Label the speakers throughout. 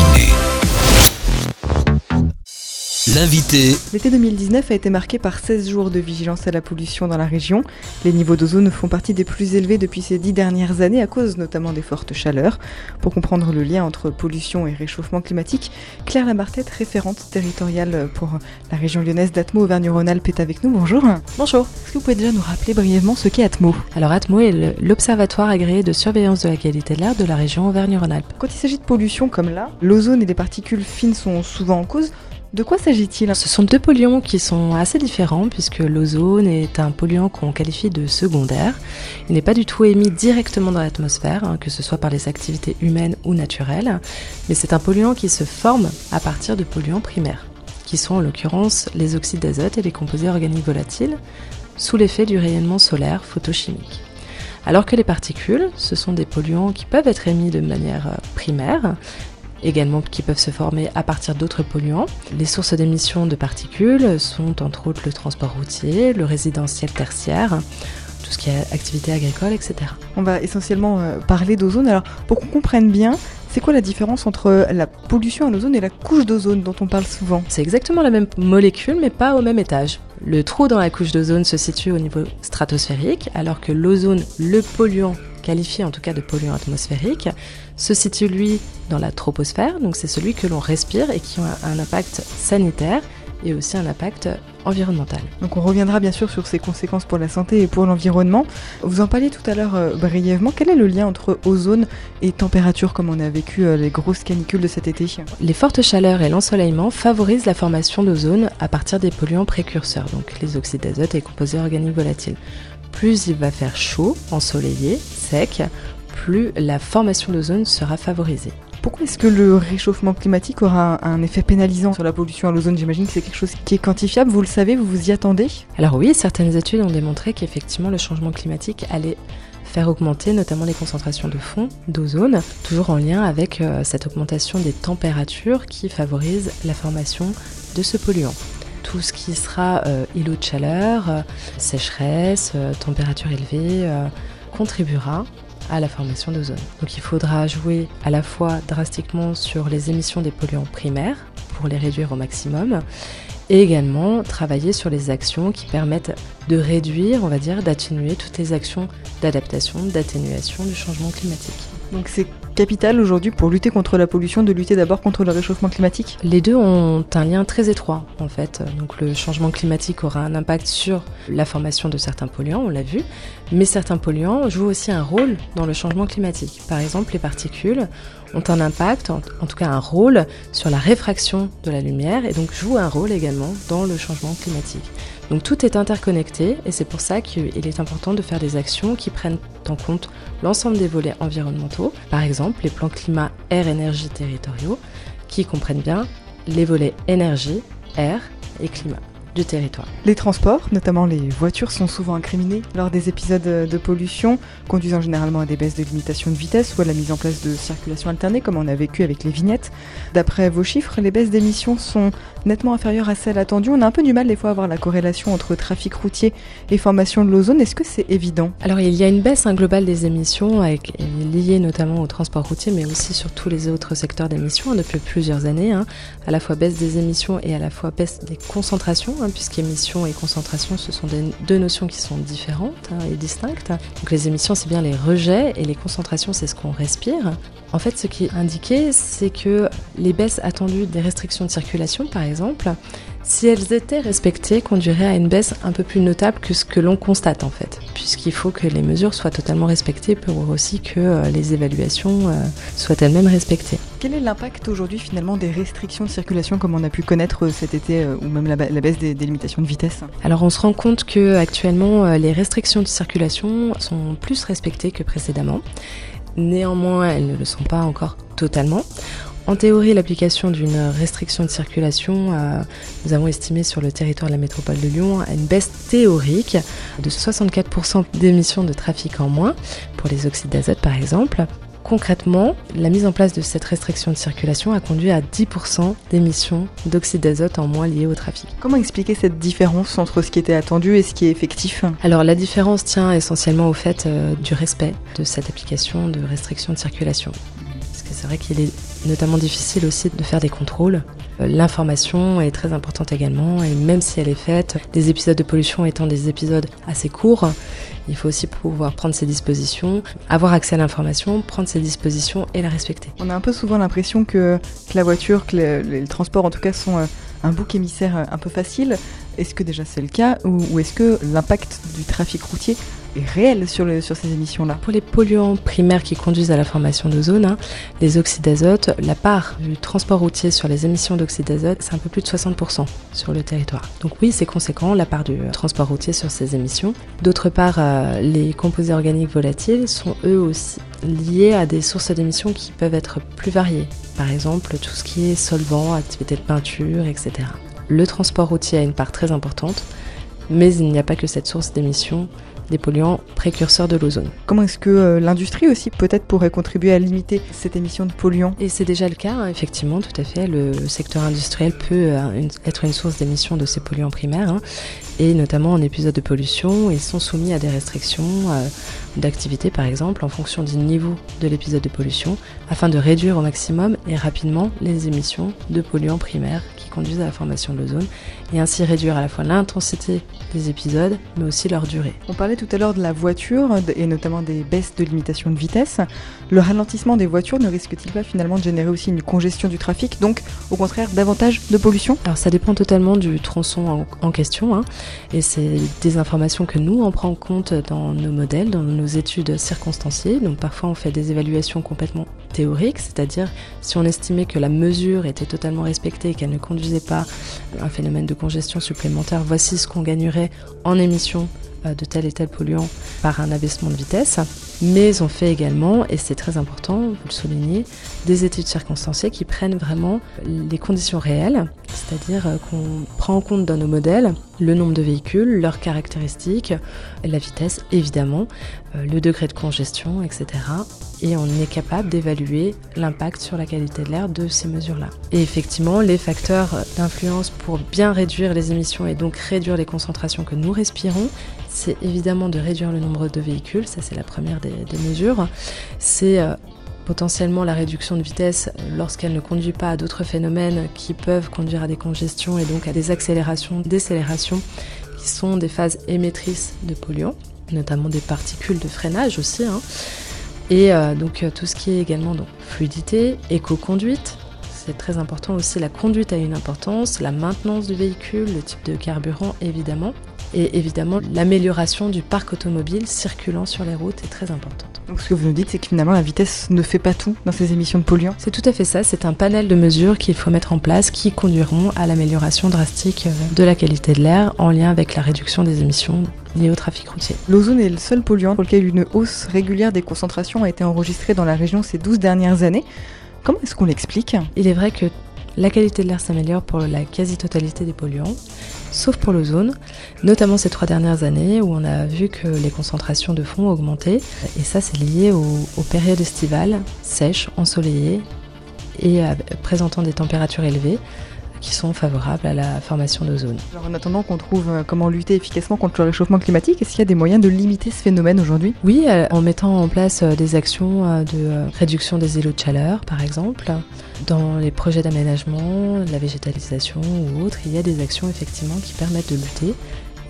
Speaker 1: matinée. L'invité.
Speaker 2: L'été 2019 a été marqué par 16 jours de vigilance à la pollution dans la région. Les niveaux d'ozone font partie des plus élevés depuis ces dix dernières années à cause notamment des fortes chaleurs. Pour comprendre le lien entre pollution et réchauffement climatique, Claire Lamartette, référente territoriale pour la région lyonnaise d'Atmo Auvergne-Rhône-Alpes est avec nous. Bonjour.
Speaker 3: Bonjour.
Speaker 2: Est-ce que vous pouvez déjà nous rappeler brièvement ce qu'est Atmo?
Speaker 3: Alors Atmo est l'observatoire agréé de surveillance de la qualité de l'air de la région Auvergne-Rhône-Alpes.
Speaker 2: Quand il s'agit de pollution comme là, l'ozone et les particules fines sont souvent en cause. De quoi s'agit-il?
Speaker 3: Ce sont deux polluants qui sont assez différents puisque l'ozone est un polluant qu'on qualifie de secondaire. Il n'est pas du tout émis directement dans l'atmosphère, hein, que ce soit par les activités humaines ou naturelles, mais c'est un polluant qui se forme à partir de polluants primaires, qui sont en l'occurrence les oxydes d'azote et les composés organiques volatiles, sous l'effet du rayonnement solaire photochimique. Alors que les particules, ce sont des polluants qui peuvent être émis de manière euh, primaire, également qui peuvent se former à partir d'autres polluants. Les sources d'émissions de particules sont entre autres le transport routier, le résidentiel tertiaire, tout ce qui est activité agricole, etc.
Speaker 2: On va essentiellement euh, parler d'ozone. Alors pour qu'on comprenne bien, c'est quoi la différence entre la pollution à l'ozone et la couche d'ozone dont on parle souvent?
Speaker 3: C'est exactement la même molécule mais pas au même étage. Le trou dans la couche d'ozone se situe au niveau stratosphérique alors que l'ozone, le polluant qualifié en tout cas de polluant atmosphérique, se situe lui dans la troposphère, donc c'est celui que l'on respire et qui a un impact sanitaire et aussi un impact environnemental.
Speaker 2: Donc on reviendra bien sûr sur ses conséquences pour la santé et pour l'environnement. Vous en parliez tout à l'heure euh, brièvement. Quel est le lien entre ozone et température comme on a vécu euh, les grosses canicules de cet été?
Speaker 3: Les fortes chaleurs et l'ensoleillement favorisent la formation d'ozone à partir des polluants précurseurs, donc les oxydes d'azote et les composés organiques volatiles. Plus il va faire chaud, ensoleillé, sec, plus la formation d'ozone sera favorisée.
Speaker 2: Pourquoi est-ce que le réchauffement climatique aura un effet pénalisant sur la pollution à l'ozone? J'imagine que c'est quelque chose qui est quantifiable, vous le savez, vous vous y attendez?
Speaker 3: Alors oui, certaines études ont démontré qu'effectivement le changement climatique allait faire augmenter notamment les concentrations de fond d'ozone, toujours en lien avec euh, cette augmentation des températures qui favorise la formation de ce polluant tout ce qui sera euh, îlot de chaleur, euh, sécheresse, température élevée, contribuera à la formation d'ozone. Donc il faudra jouer à la fois drastiquement sur les émissions des polluants primaires pour les réduire au maximum et également travailler sur les actions qui permettent de réduire, on va dire, d'atténuer toutes les actions d'adaptation, d'atténuation du changement climatique.
Speaker 2: Donc c'est aujourd'hui pour lutter contre la pollution de lutter d'abord contre le réchauffement climatique?
Speaker 3: Les deux ont un lien très étroit en fait. Donc le changement climatique aura un impact sur la formation de certains polluants, on l'a vu, mais certains polluants jouent aussi un rôle dans le changement climatique. Par exemple, les particules ont un impact, en, tout cas un rôle, sur la réfraction de la lumière et donc jouent un rôle également dans le changement climatique. Donc tout est interconnecté et c'est pour ça qu'il est important de faire des actions qui prennent en compte l'ensemble des volets environnementaux, par exemple les plans climat, air, énergie territoriaux, qui comprennent bien les volets énergie, air et climat du territoire.
Speaker 2: Les transports, notamment les voitures, sont souvent incriminés lors des épisodes de pollution, conduisant généralement à des baisses de limitation de vitesse ou à la mise en place de circulation alternée, comme on a vécu avec les vignettes. D'après vos chiffres, les baisses d'émissions sont nettement inférieures à celles attendues. On a un peu du mal des fois à voir la corrélation entre trafic routier et formation de l'ozone. Est-ce que c'est évident?
Speaker 3: Alors il y a une baisse hein, globale des émissions avec, liée notamment au transport routier, mais aussi sur tous les autres secteurs d'émissions hein, depuis plusieurs années. Hein. À la fois baisse des émissions et à la fois baisse des concentrations Hein, puisqu'émission et concentration, ce sont deux notions qui sont différentes hein, et distinctes. Donc les émissions, c'est bien les rejets, et les concentrations, c'est ce qu'on respire. En fait, ce qui est indiqué, c'est que les baisses attendues des restrictions de circulation, par exemple, si elles étaient respectées, conduiraient à une baisse un peu plus notable que ce que l'on constate en fait, puisqu'il faut que les mesures soient totalement respectées pour aussi que euh, les évaluations euh, soient elles-mêmes respectées.
Speaker 2: Quel est l'impact aujourd'hui finalement des restrictions de circulation comme on a pu connaître euh, cet été ou même la, baisse des, des, limitations de vitesse?
Speaker 3: Alors on se rend compte que actuellement les restrictions de circulation sont plus respectées que précédemment. Néanmoins, elles ne le sont pas encore totalement. En théorie, l'application d'une restriction de circulation, euh, nous avons estimé sur le territoire de la métropole de Lyon une baisse théorique de 64% d'émissions de trafic en moins pour les oxydes d'azote par exemple. Concrètement, la mise en place de cette restriction de circulation a conduit à 10% d'émissions d'oxyde d'azote en moins liées au trafic.
Speaker 2: Comment expliquer cette différence entre ce qui était attendu et ce qui est effectif?
Speaker 3: Alors la différence tient essentiellement au fait euh, du respect de cette application de restriction de circulation c'est vrai qu'il est notamment difficile aussi de faire des contrôles. Euh, l'information est très importante également, et même si elle est faite, les épisodes de pollution étant des épisodes assez courts, il faut aussi pouvoir prendre ses dispositions, avoir accès à l'information, prendre ses dispositions et la respecter.
Speaker 2: On a un peu souvent l'impression que, la voiture, que les, transports en tout cas sont euh, un bouc émissaire euh, un peu facile. Est-ce que déjà c'est le cas ou est-ce que l'impact du trafic routier est réel sur, ces émissions-là.
Speaker 3: Pour les polluants primaires qui conduisent à la formation d'ozone, hein, les oxydes d'azote, la part du transport routier sur les émissions d'oxyde d'azote, c'est un peu plus de 60% sur le territoire. Donc oui, c'est conséquent, la part du transport routier sur ces émissions. D'autre part, euh, les composés organiques volatiles sont eux aussi liés à des sources d'émissions qui peuvent être plus variées. Par exemple, tout ce qui est solvant, activité de peinture, etc. Le transport routier a une part très importante, mais il n'y a pas que cette source d'émissions des polluants précurseurs de l'ozone.
Speaker 2: Comment est-ce que euh, l'industrie aussi peut-être pourrait contribuer à limiter cette émission de polluants?
Speaker 3: Et c'est déjà le cas, hein, effectivement, tout à fait. Le, secteur industriel peut euh, être une source d'émission de ces polluants primaires, hein, et notamment en épisode de pollution, ils sont soumis à des restrictions euh, d'activité, par exemple, en fonction du niveau de l'épisode de pollution, afin de réduire au maximum et rapidement les émissions de polluants primaires conduisent à la formation de l'ozone et ainsi réduire à la fois l'intensité des épisodes mais aussi leur durée.
Speaker 2: On parlait tout à l'heure de la voiture et notamment des baisses de limitation de vitesse. Le ralentissement des voitures ne risque-t-il pas finalement de générer aussi une congestion du trafic, donc au contraire davantage de pollution?
Speaker 3: Alors ça dépend totalement du tronçon en, question hein. et c'est des informations que nous on prend en compte dans nos modèles, dans nos études circonstanciées. Donc parfois on fait des évaluations complètement théoriques, c'est-à-dire si on estimait que la mesure était totalement respectée et qu'elle ne conduisait pas un phénomène de congestion supplémentaire, voici ce qu'on gagnerait en émissions euh, de tel et tel polluant par un abaissement de vitesse. Mais on fait également, et c'est très important, vous le soulignez, des études circonstanciées qui prennent vraiment les conditions réelles, c'est-à-dire euh, qu'on prend en compte dans nos modèles le nombre de véhicules, leurs caractéristiques, la vitesse évidemment, euh, le degré de congestion, etc. Et on est capable d'évaluer l'impact sur la qualité de l'air de ces mesures-là. Et effectivement, les facteurs d'influence pour bien réduire les émissions et donc réduire les concentrations que nous respirons, c'est évidemment de réduire le nombre de véhicules, ça c'est la première des, mesures. C'est euh, potentiellement la réduction de vitesse lorsqu'elle ne conduit pas à d'autres phénomènes qui peuvent conduire à des congestions et donc à des accélérations, décélérations qui sont des phases émettrices de polluants, notamment des particules de freinage aussi. Hein. Et euh, donc euh, tout ce qui est également donc, fluidité, éco-conduite, c'est très important aussi. La conduite a une importance, la maintenance du véhicule, le type de carburant évidemment, et évidemment l'amélioration du parc automobile circulant sur les routes est très importante.
Speaker 2: Donc ce que vous nous dites, c'est que finalement la vitesse ne fait pas tout dans ces émissions de polluants
Speaker 3: C'est tout à fait ça, c'est un panel de mesures qu'il faut mettre en place qui conduiront à l'amélioration drastique euh, de la qualité de l'air en lien avec la réduction des émissions liées au trafic routier.
Speaker 2: L'ozone est le seul polluant pour lequel une hausse régulière des concentrations a été enregistrée dans la région ces 12 dernières années. Comment est-ce qu'on l'explique?
Speaker 3: Il est vrai que la qualité de l'air s'améliore pour la quasi-totalité des polluants, sauf pour l'ozone, notamment ces trois dernières années où on a vu que les concentrations de fond ont augmenté. Et ça, c'est lié aux, périodes estivales, sèches, ensoleillées et présentant des températures élevées qui sont favorables à la formation d'ozone.
Speaker 2: En attendant qu'on trouve euh, comment lutter efficacement contre le réchauffement climatique, est-ce qu'il y a des moyens de limiter ce phénomène aujourd'hui?
Speaker 3: Oui, euh, en mettant en place euh, des actions de réduction des îlots de chaleur, par exemple. Dans les projets d'aménagement, la végétalisation ou autres, il y a des actions effectivement qui permettent de lutter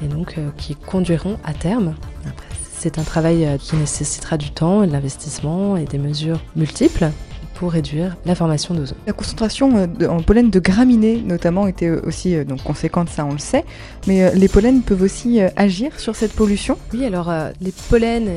Speaker 3: et donc qui conduiront à terme. c'est un travail qui nécessitera du temps, de l'investissement et des mesures multiples pour réduire la formation d'ozone.
Speaker 2: La concentration euh, en pollen de graminées notamment était euh, aussi euh, donc conséquente, ça on le sait, mais les pollens peuvent aussi agir sur cette pollution?
Speaker 3: Oui, alors les pollens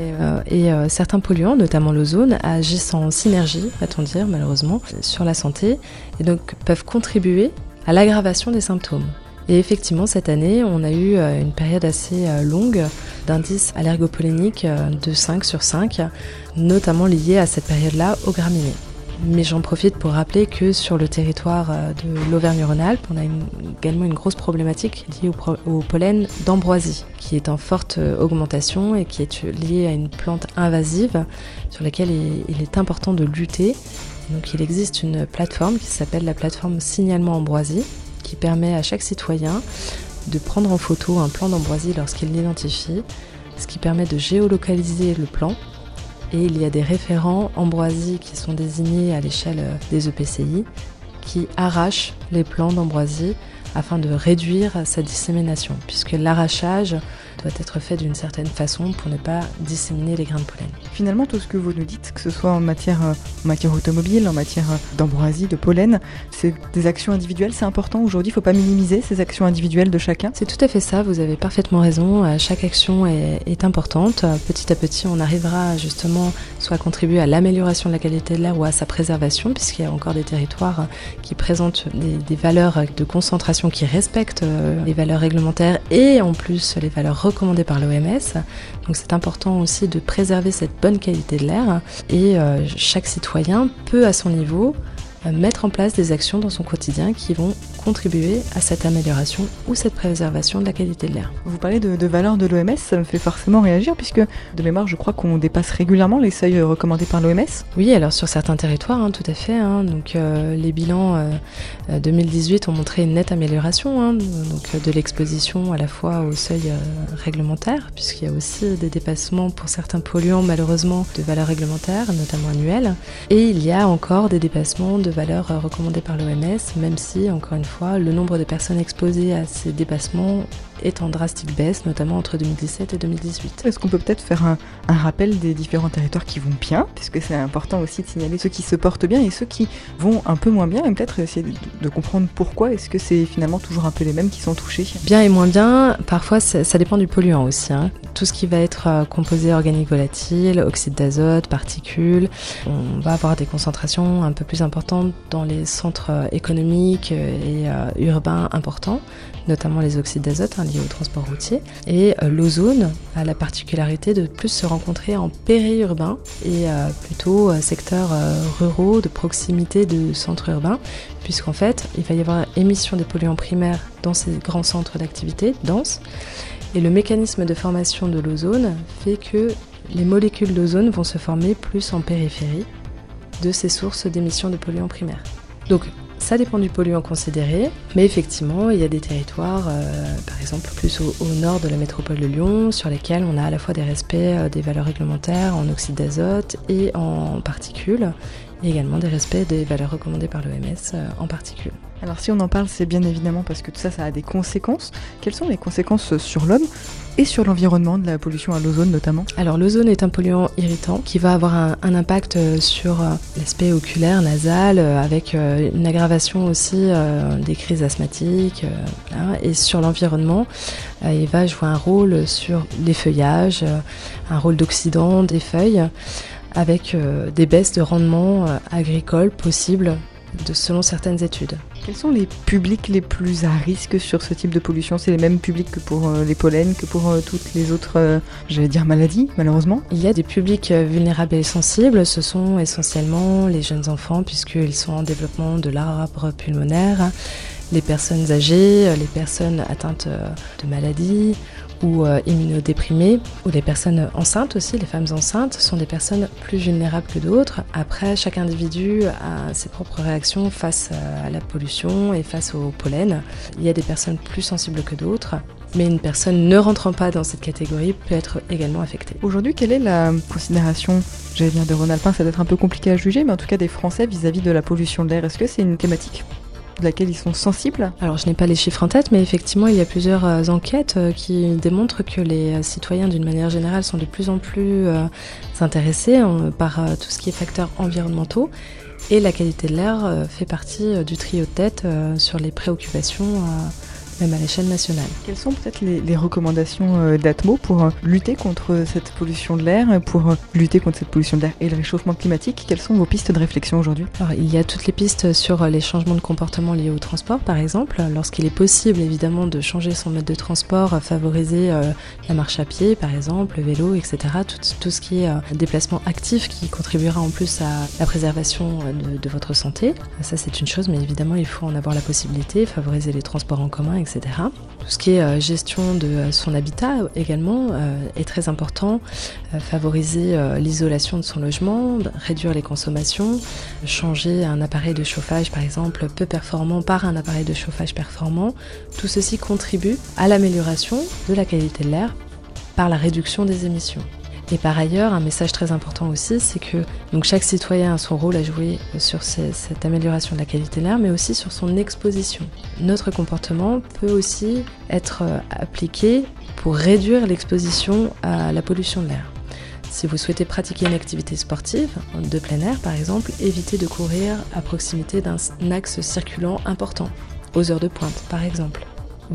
Speaker 3: et, certains polluants, notamment l'ozone, agissent en synergie, va-t-on dire malheureusement, sur la santé et donc peuvent contribuer à l'aggravation des symptômes. Et effectivement, cette année, on a eu une période assez longue d'indices allergopolliniques de 5 sur 5, notamment liés à cette période-là aux graminées. Mais j'en profite pour rappeler que sur le territoire euh, de l'Auvergne-Rhône-Alpes, on a également une grosse problématique liée au, pollen d'ambroisie, qui est en forte euh, augmentation et qui est liée à une plante invasive sur laquelle il, est important de lutter. donc il existe une plateforme qui s'appelle la plateforme Signalement Ambroisie, qui permet à chaque citoyen de prendre en photo un plan d'ambroisie lorsqu'il l'identifie, ce qui permet de géolocaliser le plan et il y a des référents Ambroisie qui sont désignés à l'échelle des EPCI qui arrachent les plants d'Ambroisie afin de réduire sa dissémination, puisque l'arrachage doit être fait d'une certaine façon pour ne pas disséminer les grains de pollen.
Speaker 2: Finalement, tout ce que vous nous dites, que ce soit en matière, euh, en matière automobile, en matière euh, d'ambroisie, de pollen, c'est des actions individuelles, c'est important aujourd'hui, il ne faut pas minimiser ces actions individuelles de chacun.
Speaker 3: C'est tout à fait ça, vous avez parfaitement raison, euh, chaque action est, est importante. Petit à petit, on arrivera justement soit à contribuer à l'amélioration de la qualité de l'air ou à sa préservation, puisqu'il y a encore des territoires qui présentent des, des valeurs de concentration qui respectent les valeurs réglementaires et en plus les valeurs recommandées par l'OMS. Donc c'est important aussi de préserver cette bonne qualité de l'air et euh, chaque citoyen peut à son niveau mettre en place des actions dans son quotidien qui vont contribuer à cette amélioration ou cette préservation de la qualité de l'air.
Speaker 2: Vous parlez de, de valeurs de l'OMS, ça me fait forcément réagir puisque de mémoire je crois qu'on dépasse régulièrement les seuils recommandés par l'OMS.
Speaker 3: Oui, alors sur certains territoires, hein, tout à fait. Hein, donc euh, les bilans euh, 2018 ont montré une nette amélioration hein, donc, de l'exposition à la fois au seuil euh, réglementaire, puisqu'il y a aussi des dépassements pour certains polluants malheureusement de valeurs réglementaires, notamment annuelles, et il y a encore des dépassements de valeurs euh, recommandées par l'OMS, même si encore une fois le nombre de personnes exposées à ces dépassements est en drastique baisse, notamment entre 2017 et 2018.
Speaker 2: Est-ce qu'on peut peut-être faire un, un, rappel des différents territoires qui vont bien, puisque c'est important aussi de signaler ceux qui se portent bien et ceux qui vont un peu moins bien, et peut-être essayer de, de comprendre pourquoi est-ce que c'est finalement toujours un peu les mêmes qui sont touchés?
Speaker 3: Bien et moins bien, parfois ça dépend du polluant aussi. Hein. Tout ce qui va être euh, composé organique volatile, oxyde d'azote, particules, on va avoir des concentrations un peu plus importantes dans les centres euh, économiques et euh, urbains importants, notamment les oxydes d'azote hein, au transport routier. Et euh, l'ozone a la particularité de plus se rencontrer en périurbain et euh, plutôt euh, secteurs ruraux de proximité de centres urbains, puisqu'en fait, il va y avoir émission des polluants primaires dans ces grands centres d'activité denses. Et le mécanisme de formation de l'ozone fait que les molécules d'ozone vont se former plus en périphérie de ces sources d'émissions de polluants primaires. Donc ça dépend du polluant considéré, mais effectivement, il y a des territoires, euh, par exemple plus au, nord de la métropole de Lyon, sur lesquels on a à la fois des respects euh, des valeurs réglementaires en oxyde d'azote et en particules, et également des respects des valeurs recommandées par l'OMS euh, en particules.
Speaker 2: Alors si on en parle, c'est bien évidemment parce que tout ça, ça a des conséquences. Quelles sont les conséquences sur l'homme? Et sur l'environnement de la pollution à l'ozone notamment
Speaker 3: Alors l'ozone est un polluant irritant qui va avoir un, impact sur l'aspect oculaire, nasal, avec une aggravation aussi euh, des crises asthmatiques. Euh, hein, et sur l'environnement, euh, il va jouer un rôle sur les feuillages, un rôle d'oxydant des feuilles, avec des baisses de rendement agricole possibles selon certaines études.
Speaker 2: Quels sont les publics les plus à risque sur ce type de pollution? C'est les mêmes publics que pour euh, les pollens, que pour euh, toutes les autres, euh, j'allais dire, maladies, malheureusement?
Speaker 3: Il y a des publics vulnérables et sensibles. Ce sont essentiellement les jeunes enfants, puisqu'ils sont en développement de l'arbre pulmonaire, les personnes âgées, les personnes atteintes de maladies ou euh, immunodéprimés, ou les personnes enceintes aussi, les femmes enceintes sont des personnes plus vulnérables que d'autres. Après, chaque individu a ses propres réactions face à la pollution et face au pollen. Il y a des personnes plus sensibles que d'autres. Mais une personne ne rentrant pas dans cette catégorie peut être également affectée.
Speaker 2: Aujourd'hui, quelle est la considération, j'allais dire de Rhône-Alpin, ça doit être un peu compliqué à juger, mais en tout cas des Français vis-à-vis -vis de la pollution de l'air Est-ce que c'est une thématique? De laquelle ils sont sensibles
Speaker 3: Alors je n'ai pas les chiffres en tête, mais effectivement il y a plusieurs euh, enquêtes euh, qui démontrent que les euh, citoyens d'une manière générale sont de plus en plus intéressés euh, par tout ce qui est facteurs environnementaux. Et la qualité de l'air fait partie du trio de tête sur les préoccupations même à l'échelle nationale.
Speaker 2: Quelles sont peut-être les, les, recommandations euh, d'Atmo pour euh, lutter contre cette pollution de l'air, pour euh, lutter contre cette pollution de l'air et le réchauffement climatique? Quelles sont vos pistes de réflexion aujourd'hui?
Speaker 3: Alors, il y a toutes les pistes sur les changements de comportement liés au transport, par exemple. Lorsqu'il est possible, évidemment, de changer son mode de transport, favoriser la marche à pied, par exemple, le vélo, etc. Tout, tout ce qui est déplacement actif qui contribuera en plus à la préservation de, de votre santé. Ça, c'est une chose, mais évidemment, il faut en avoir la possibilité, favoriser les transports en commun, etc. Tout ce qui est euh, gestion de euh, son habitat également euh, est très important. Favoriser l'isolation de son logement, réduire les consommations, changer un appareil de chauffage par exemple peu performant par un appareil de chauffage performant. Tout ceci contribue à l'amélioration de la qualité de l'air par la réduction des émissions. Et par ailleurs, un message très important aussi, c'est que chaque citoyen a son rôle à jouer sur cette amélioration de la qualité de l'air, mais aussi sur son exposition. Notre comportement peut aussi être euh, appliqué pour réduire l'exposition à la pollution de l'air. Si vous souhaitez pratiquer une activité sportive, de plein air par exemple, évitez de courir à proximité d'un axe circulant important, aux heures de pointe par exemple.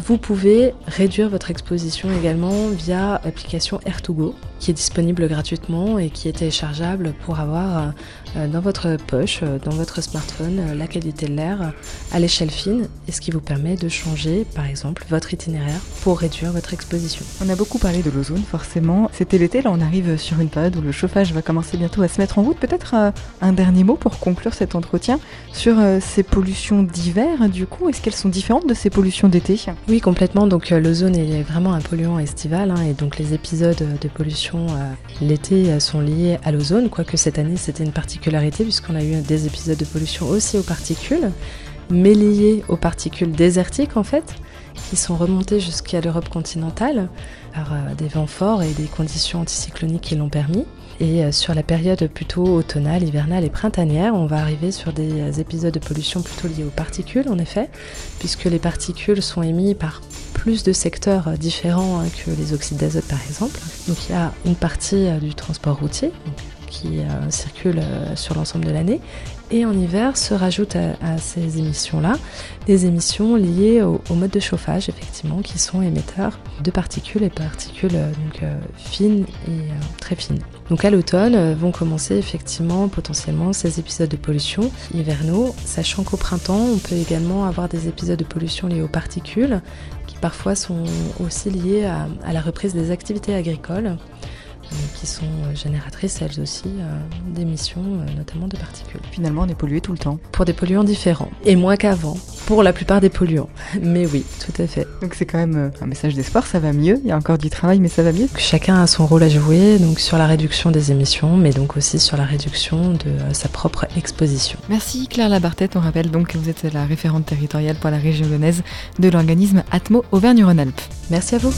Speaker 3: Vous pouvez réduire votre exposition également via l'application Air2Go qui est disponible gratuitement et qui est téléchargeable pour avoir euh, dans votre poche, euh, dans votre smartphone, euh, la qualité de l'air à l'échelle fine et ce qui vous permet de changer par exemple votre itinéraire pour réduire votre exposition.
Speaker 2: On a beaucoup parlé de l'ozone forcément. C'était l'été, là on arrive sur une période où le chauffage va commencer bientôt à se mettre en route. Peut-être un dernier mot pour conclure cet entretien sur ces pollutions d'hiver du coup. Est-ce qu'elles sont différentes de ces pollutions d'été?
Speaker 3: Oui complètement. Donc l'ozone est vraiment un polluant estival hein, et donc les épisodes de pollution euh, l'été euh, sont liées à l'ozone, quoique cette année c'était une particularité puisqu'on a eu des épisodes de pollution aussi aux particules, mais liés aux particules désertiques en fait, qui sont remontées jusqu'à l'Europe continentale par euh, des vents forts et des conditions anticycloniques qui l'ont permis. Et sur la période plutôt automnale, hivernale et printanière, on va arriver sur des épisodes de pollution plutôt liés aux particules, en effet, puisque les particules sont émises par plus de secteurs différents hein, que les oxydes d'azote par exemple. Donc il y a une partie euh, du transport routier qui euh, circule euh, sur l'ensemble de l'année et en hiver se rajoutent à, ces émissions-là des émissions liées au, mode de chauffage, effectivement, qui sont émetteurs de particules et particules donc, fines et très fines. Donc à l'automne vont commencer effectivement potentiellement ces épisodes de pollution hivernaux, sachant qu'au printemps on peut également avoir des épisodes de pollution liés aux particules parfois sont aussi liées à, la reprise des activités agricoles euh, qui sont génératrices elles aussi euh, d'émissions, euh, notamment de particules.
Speaker 2: Finalement, on est pollué tout le temps.
Speaker 3: Pour des polluants différents, et moins qu'avant, pour la plupart des polluants. Mais oui, tout à fait.
Speaker 2: Donc c'est quand même un message d'espoir, ça va mieux, il y a encore du travail, mais ça va mieux.
Speaker 3: Chacun a son rôle à jouer, donc sur la réduction des émissions, mais donc aussi sur la réduction de sa propre exposition.
Speaker 2: Merci Claire Labartette, on rappelle donc que vous êtes la référente territoriale pour la région lyonnaise de l'organisme Atmo Auvergne-Rhône-Alpes.
Speaker 3: Merci à vous.